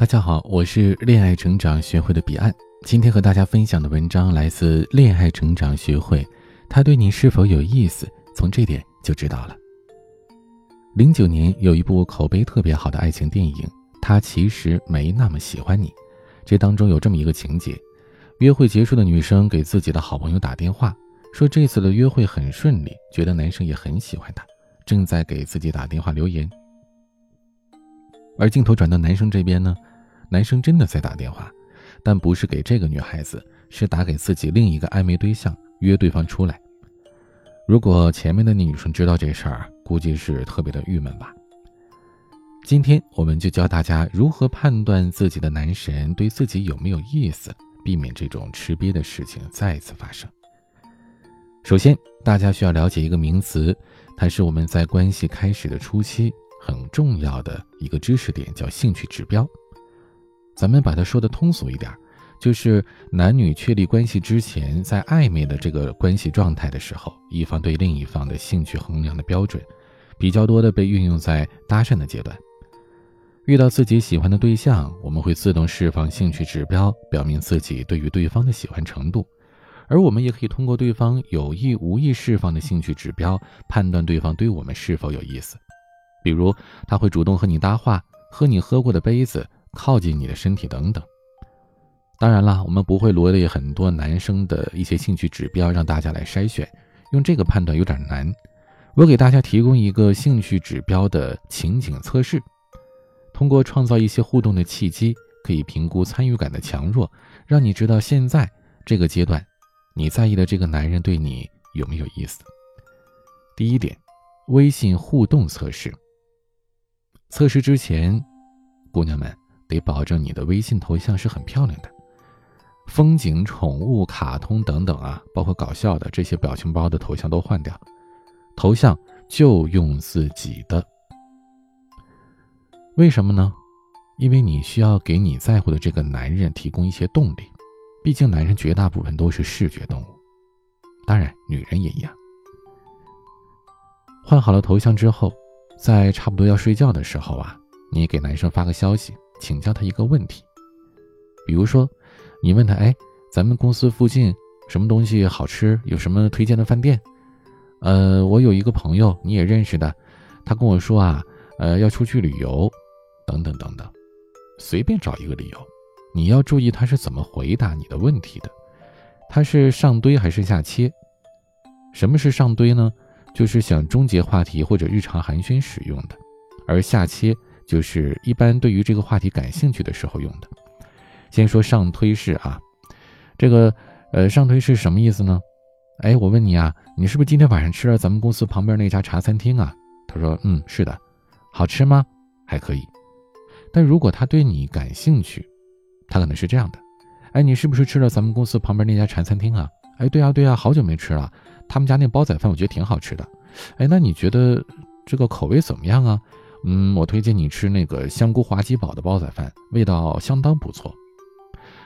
大家好，我是恋爱成长学会的彼岸。今天和大家分享的文章来自恋爱成长学会，他对你是否有意思，从这点就知道了。零九年有一部口碑特别好的爱情电影，他其实没那么喜欢你。这当中有这么一个情节：约会结束的女生给自己的好朋友打电话，说这次的约会很顺利，觉得男生也很喜欢她，正在给自己打电话留言。而镜头转到男生这边呢？男生真的在打电话，但不是给这个女孩子，是打给自己另一个暧昧对象，约对方出来。如果前面的那女生知道这事儿，估计是特别的郁闷吧。今天我们就教大家如何判断自己的男神对自己有没有意思，避免这种吃瘪的事情再次发生。首先，大家需要了解一个名词，它是我们在关系开始的初期很重要的一个知识点，叫兴趣指标。咱们把它说的通俗一点，就是男女确立关系之前，在暧昧的这个关系状态的时候，一方对另一方的兴趣衡量的标准，比较多的被运用在搭讪的阶段。遇到自己喜欢的对象，我们会自动释放兴趣指标，表明自己对于对方的喜欢程度，而我们也可以通过对方有意无意释放的兴趣指标，判断对方对我们是否有意思。比如，他会主动和你搭话，喝你喝过的杯子。靠近你的身体等等。当然了，我们不会罗列很多男生的一些兴趣指标让大家来筛选，用这个判断有点难。我给大家提供一个兴趣指标的情景测试，通过创造一些互动的契机，可以评估参与感的强弱，让你知道现在这个阶段你在意的这个男人对你有没有意思。第一点，微信互动测试。测试之前，姑娘们。得保证你的微信头像是很漂亮的，风景、宠物、卡通等等啊，包括搞笑的这些表情包的头像都换掉，头像就用自己的。为什么呢？因为你需要给你在乎的这个男人提供一些动力，毕竟男人绝大部分都是视觉动物，当然女人也一样。换好了头像之后，在差不多要睡觉的时候啊，你给男生发个消息。请教他一个问题，比如说，你问他：“哎，咱们公司附近什么东西好吃？有什么推荐的饭店？”呃，我有一个朋友你也认识的，他跟我说啊，呃，要出去旅游，等等等等，随便找一个理由，你要注意他是怎么回答你的问题的，他是上堆还是下切？什么是上堆呢？就是想终结话题或者日常寒暄使用的，而下切。就是一般对于这个话题感兴趣的时候用的。先说上推式啊，这个呃上推是什么意思呢？哎，我问你啊，你是不是今天晚上吃了咱们公司旁边那家茶餐厅啊？他说，嗯，是的，好吃吗？还可以。但如果他对你感兴趣，他可能是这样的，哎，你是不是吃了咱们公司旁边那家茶餐厅啊？哎，对啊，对啊，好久没吃了，他们家那煲仔饭我觉得挺好吃的。哎，那你觉得这个口味怎么样啊？嗯，我推荐你吃那个香菇滑鸡堡的煲仔饭，味道相当不错。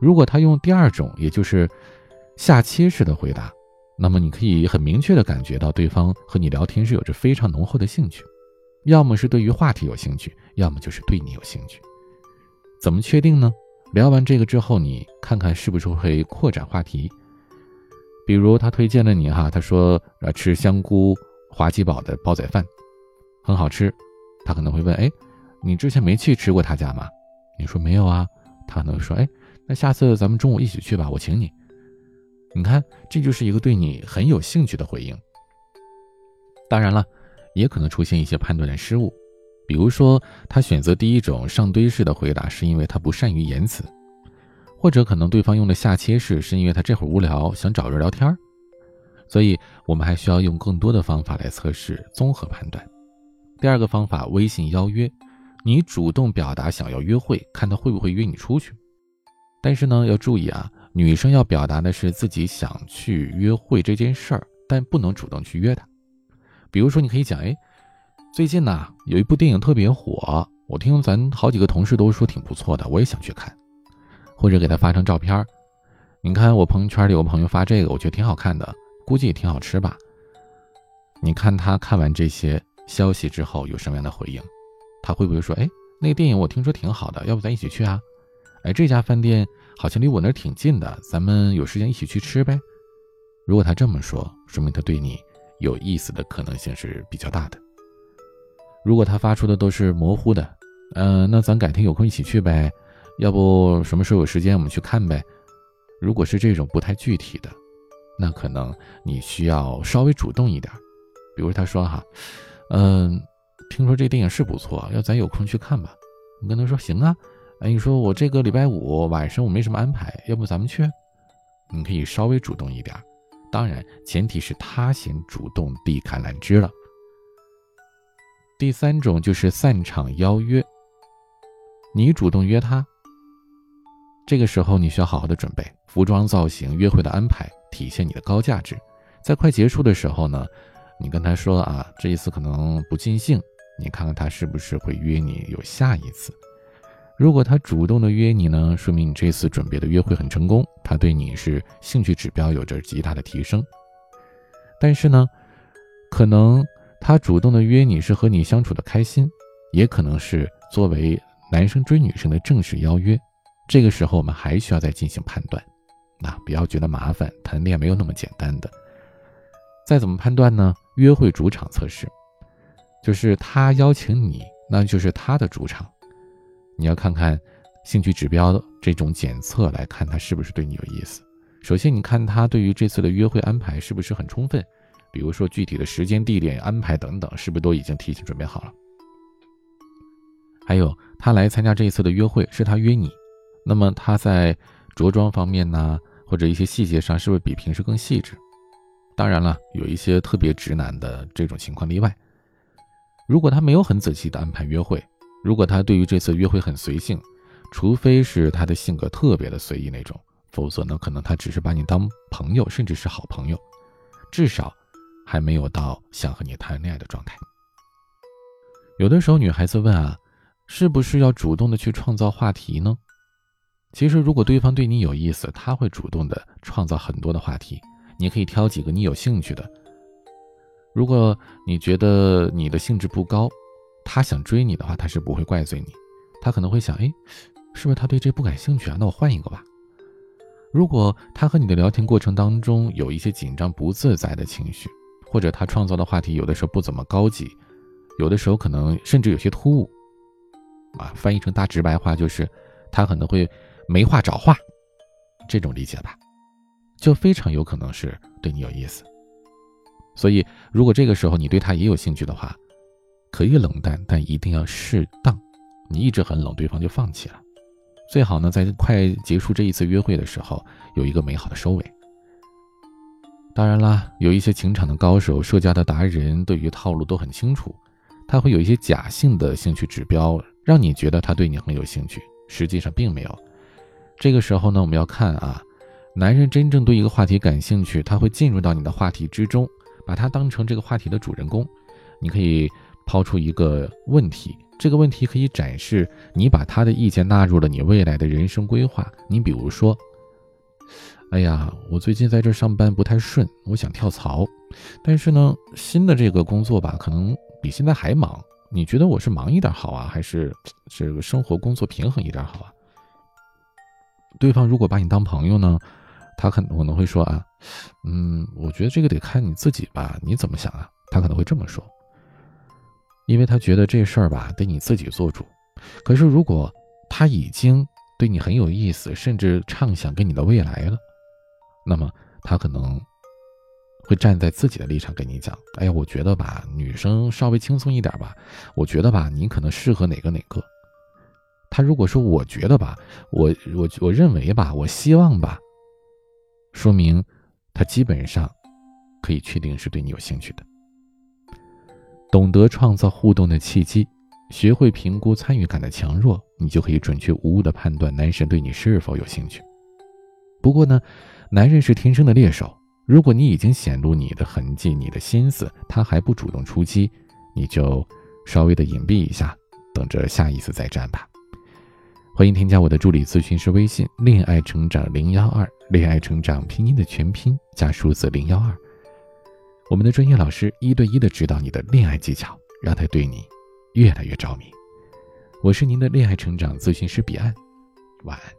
如果他用第二种，也就是下切式的回答，那么你可以很明确的感觉到对方和你聊天是有着非常浓厚的兴趣，要么是对于话题有兴趣，要么就是对你有兴趣。怎么确定呢？聊完这个之后，你看看是不是会扩展话题。比如他推荐了你哈，他说呃吃香菇滑鸡堡的煲仔饭，很好吃。他可能会问：“哎，你之前没去吃过他家吗？”你说没有啊。他可能说：“哎，那下次咱们中午一起去吧，我请你。”你看，这就是一个对你很有兴趣的回应。当然了，也可能出现一些判断的失误，比如说他选择第一种上堆式的回答，是因为他不善于言辞，或者可能对方用的下切式，是因为他这会儿无聊想找人聊天所以，我们还需要用更多的方法来测试综合判断。第二个方法，微信邀约，你主动表达想要约会，看他会不会约你出去。但是呢，要注意啊，女生要表达的是自己想去约会这件事儿，但不能主动去约他。比如说，你可以讲，哎，最近呢有一部电影特别火，我听咱好几个同事都说挺不错的，我也想去看。或者给他发张照片，你看我朋友圈里有朋友发这个，我觉得挺好看的，估计也挺好吃吧。你看他看完这些。消息之后有什么样的回应？他会不会说：“哎，那个电影我听说挺好的，要不咱一起去啊？哎，这家饭店好像离我那儿挺近的，咱们有时间一起去吃呗。如果他这么说，说明他对你有意思的可能性是比较大的。如果他发出的都是模糊的，嗯，那咱改天有空一起去呗，要不什么时候有时间我们去看呗。如果是这种不太具体的，那可能你需要稍微主动一点。比如他说哈，嗯，听说这电影是不错，要咱有空去看吧。我跟他说行啊。哎，你说我这个礼拜五晚上我没什么安排，要不咱们去？你可以稍微主动一点，当然前提是他先主动递橄榄枝了。第三种就是散场邀约，你主动约他，这个时候你需要好好的准备服装造型、约会的安排，体现你的高价值。在快结束的时候呢，你跟他说啊，这一次可能不尽兴，你看看他是不是会约你有下一次。如果他主动的约你呢，说明你这次准备的约会很成功，他对你是兴趣指标有着极大的提升。但是呢，可能他主动的约你是和你相处的开心，也可能是作为男生追女生的正式邀约。这个时候我们还需要再进行判断，那不要觉得麻烦，谈恋爱没有那么简单的。再怎么判断呢？约会主场测试，就是他邀请你，那就是他的主场。你要看看兴趣指标这种检测来看他是不是对你有意思。首先，你看他对于这次的约会安排是不是很充分，比如说具体的时间、地点安排等等，是不是都已经提前准备好了？还有，他来参加这一次的约会是他约你，那么他在着装方面呢，或者一些细节上是不是比平时更细致？当然了，有一些特别直男的这种情况例外。如果他没有很仔细的安排约会，如果他对于这次约会很随性，除非是他的性格特别的随意那种，否则呢，可能他只是把你当朋友，甚至是好朋友，至少还没有到想和你谈恋爱的状态。有的时候女孩子问啊，是不是要主动的去创造话题呢？其实如果对方对你有意思，他会主动的创造很多的话题，你可以挑几个你有兴趣的。如果你觉得你的兴致不高，他想追你的话，他是不会怪罪你，他可能会想，哎，是不是他对这不感兴趣啊？那我换一个吧。如果他和你的聊天过程当中有一些紧张不自在的情绪，或者他创造的话题有的时候不怎么高级，有的时候可能甚至有些突兀，啊，翻译成大直白话就是他可能会没话找话，这种理解吧，就非常有可能是对你有意思。所以，如果这个时候你对他也有兴趣的话，可以冷淡，但一定要适当。你一直很冷，对方就放弃了。最好呢，在快结束这一次约会的时候，有一个美好的收尾。当然啦，有一些情场的高手、社交的达人，对于套路都很清楚。他会有一些假性的兴趣指标，让你觉得他对你很有兴趣，实际上并没有。这个时候呢，我们要看啊，男人真正对一个话题感兴趣，他会进入到你的话题之中，把他当成这个话题的主人公。你可以。抛出一个问题，这个问题可以展示你把他的意见纳入了你未来的人生规划。你比如说，哎呀，我最近在这上班不太顺，我想跳槽，但是呢，新的这个工作吧，可能比现在还忙。你觉得我是忙一点好啊，还是这个生活工作平衡一点好啊？对方如果把你当朋友呢，他可能可能会说啊，嗯，我觉得这个得看你自己吧，你怎么想啊？他可能会这么说。因为他觉得这事儿吧得你自己做主，可是如果他已经对你很有意思，甚至畅想跟你的未来了，那么他可能会站在自己的立场跟你讲：“哎呀，我觉得吧，女生稍微轻松一点吧，我觉得吧，你可能适合哪个哪个。”他如果说我觉得吧，我我我认为吧，我希望吧，说明他基本上可以确定是对你有兴趣的。懂得创造互动的契机，学会评估参与感的强弱，你就可以准确无误地判断男神对你是否有兴趣。不过呢，男人是天生的猎手，如果你已经显露你的痕迹、你的心思，他还不主动出击，你就稍微的隐蔽一下，等着下一次再战吧。欢迎添加我的助理咨询师微信“恋爱成长零幺二”，恋爱成长拼音的全拼加数字零幺二。我们的专业老师一对一的指导你的恋爱技巧，让他对你越来越着迷。我是您的恋爱成长咨询师彼岸，晚安。